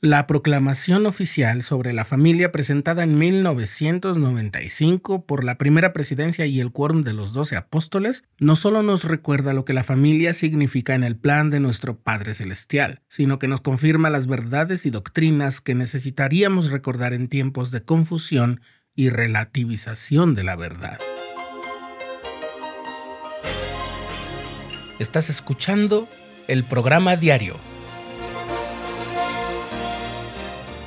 La proclamación oficial sobre la familia presentada en 1995 por la primera presidencia y el quórum de los doce apóstoles no solo nos recuerda lo que la familia significa en el plan de nuestro Padre Celestial, sino que nos confirma las verdades y doctrinas que necesitaríamos recordar en tiempos de confusión y relativización de la verdad. Estás escuchando el programa diario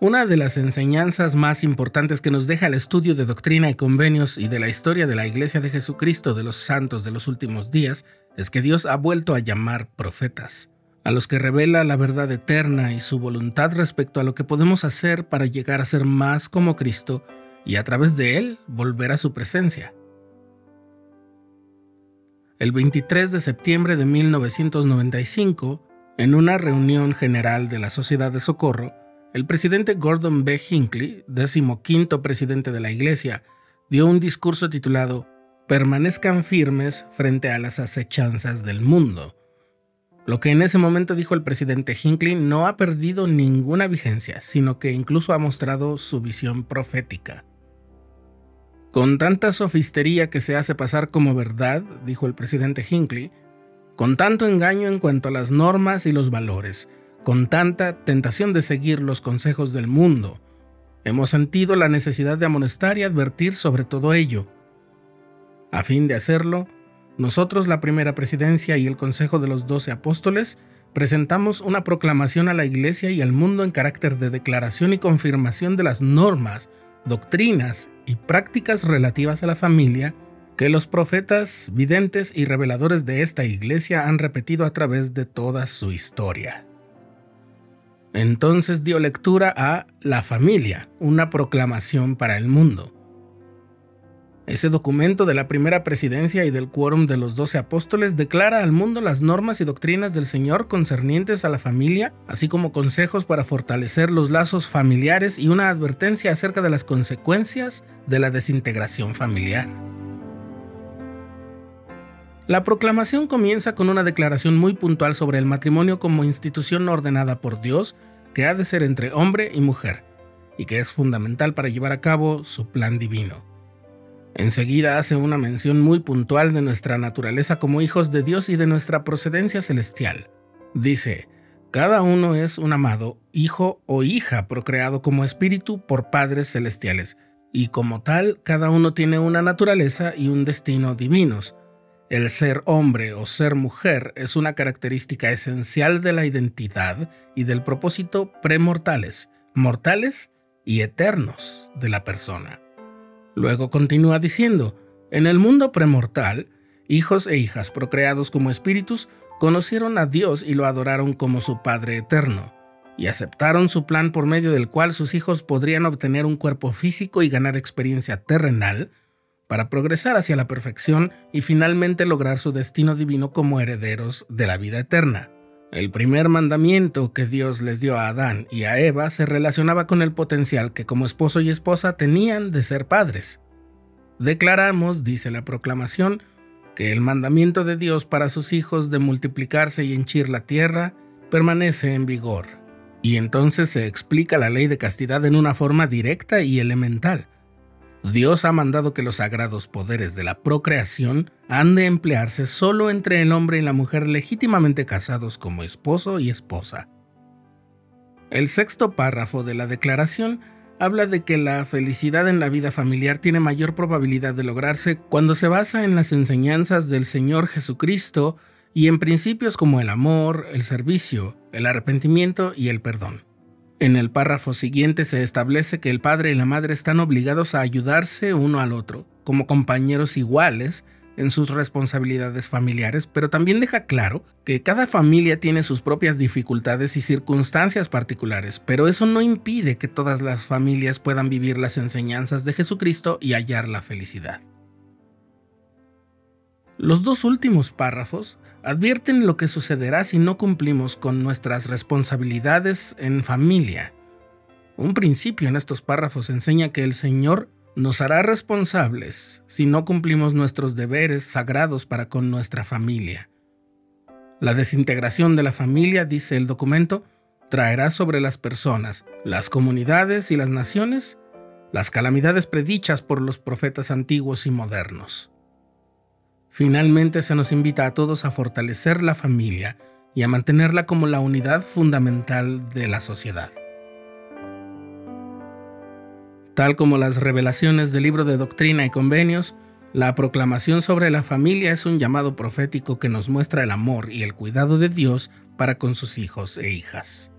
Una de las enseñanzas más importantes que nos deja el estudio de doctrina y convenios y de la historia de la Iglesia de Jesucristo de los Santos de los últimos días es que Dios ha vuelto a llamar profetas, a los que revela la verdad eterna y su voluntad respecto a lo que podemos hacer para llegar a ser más como Cristo y a través de Él volver a su presencia. El 23 de septiembre de 1995, en una reunión general de la Sociedad de Socorro, el presidente Gordon B. Hinckley, quinto presidente de la Iglesia, dio un discurso titulado Permanezcan firmes frente a las acechanzas del mundo. Lo que en ese momento dijo el presidente Hinckley no ha perdido ninguna vigencia, sino que incluso ha mostrado su visión profética. Con tanta sofistería que se hace pasar como verdad, dijo el presidente Hinckley, con tanto engaño en cuanto a las normas y los valores, con tanta tentación de seguir los consejos del mundo, hemos sentido la necesidad de amonestar y advertir sobre todo ello. A fin de hacerlo, nosotros, la primera presidencia y el Consejo de los Doce Apóstoles, presentamos una proclamación a la Iglesia y al mundo en carácter de declaración y confirmación de las normas, doctrinas y prácticas relativas a la familia que los profetas, videntes y reveladores de esta Iglesia han repetido a través de toda su historia. Entonces dio lectura a La familia, una proclamación para el mundo. Ese documento de la primera presidencia y del quórum de los doce apóstoles declara al mundo las normas y doctrinas del Señor concernientes a la familia, así como consejos para fortalecer los lazos familiares y una advertencia acerca de las consecuencias de la desintegración familiar. La proclamación comienza con una declaración muy puntual sobre el matrimonio como institución ordenada por Dios que ha de ser entre hombre y mujer, y que es fundamental para llevar a cabo su plan divino. Enseguida hace una mención muy puntual de nuestra naturaleza como hijos de Dios y de nuestra procedencia celestial. Dice, cada uno es un amado, hijo o hija procreado como espíritu por padres celestiales, y como tal cada uno tiene una naturaleza y un destino divinos, el ser hombre o ser mujer es una característica esencial de la identidad y del propósito premortales, mortales y eternos de la persona. Luego continúa diciendo, en el mundo premortal, hijos e hijas procreados como espíritus conocieron a Dios y lo adoraron como su Padre eterno, y aceptaron su plan por medio del cual sus hijos podrían obtener un cuerpo físico y ganar experiencia terrenal, para progresar hacia la perfección y finalmente lograr su destino divino como herederos de la vida eterna. El primer mandamiento que Dios les dio a Adán y a Eva se relacionaba con el potencial que como esposo y esposa tenían de ser padres. Declaramos, dice la proclamación, que el mandamiento de Dios para sus hijos de multiplicarse y henchir la tierra permanece en vigor. Y entonces se explica la ley de castidad en una forma directa y elemental Dios ha mandado que los sagrados poderes de la procreación han de emplearse solo entre el hombre y la mujer legítimamente casados como esposo y esposa. El sexto párrafo de la declaración habla de que la felicidad en la vida familiar tiene mayor probabilidad de lograrse cuando se basa en las enseñanzas del Señor Jesucristo y en principios como el amor, el servicio, el arrepentimiento y el perdón. En el párrafo siguiente se establece que el padre y la madre están obligados a ayudarse uno al otro, como compañeros iguales, en sus responsabilidades familiares, pero también deja claro que cada familia tiene sus propias dificultades y circunstancias particulares, pero eso no impide que todas las familias puedan vivir las enseñanzas de Jesucristo y hallar la felicidad. Los dos últimos párrafos advierten lo que sucederá si no cumplimos con nuestras responsabilidades en familia. Un principio en estos párrafos enseña que el Señor nos hará responsables si no cumplimos nuestros deberes sagrados para con nuestra familia. La desintegración de la familia, dice el documento, traerá sobre las personas, las comunidades y las naciones las calamidades predichas por los profetas antiguos y modernos. Finalmente se nos invita a todos a fortalecer la familia y a mantenerla como la unidad fundamental de la sociedad. Tal como las revelaciones del libro de Doctrina y Convenios, la proclamación sobre la familia es un llamado profético que nos muestra el amor y el cuidado de Dios para con sus hijos e hijas.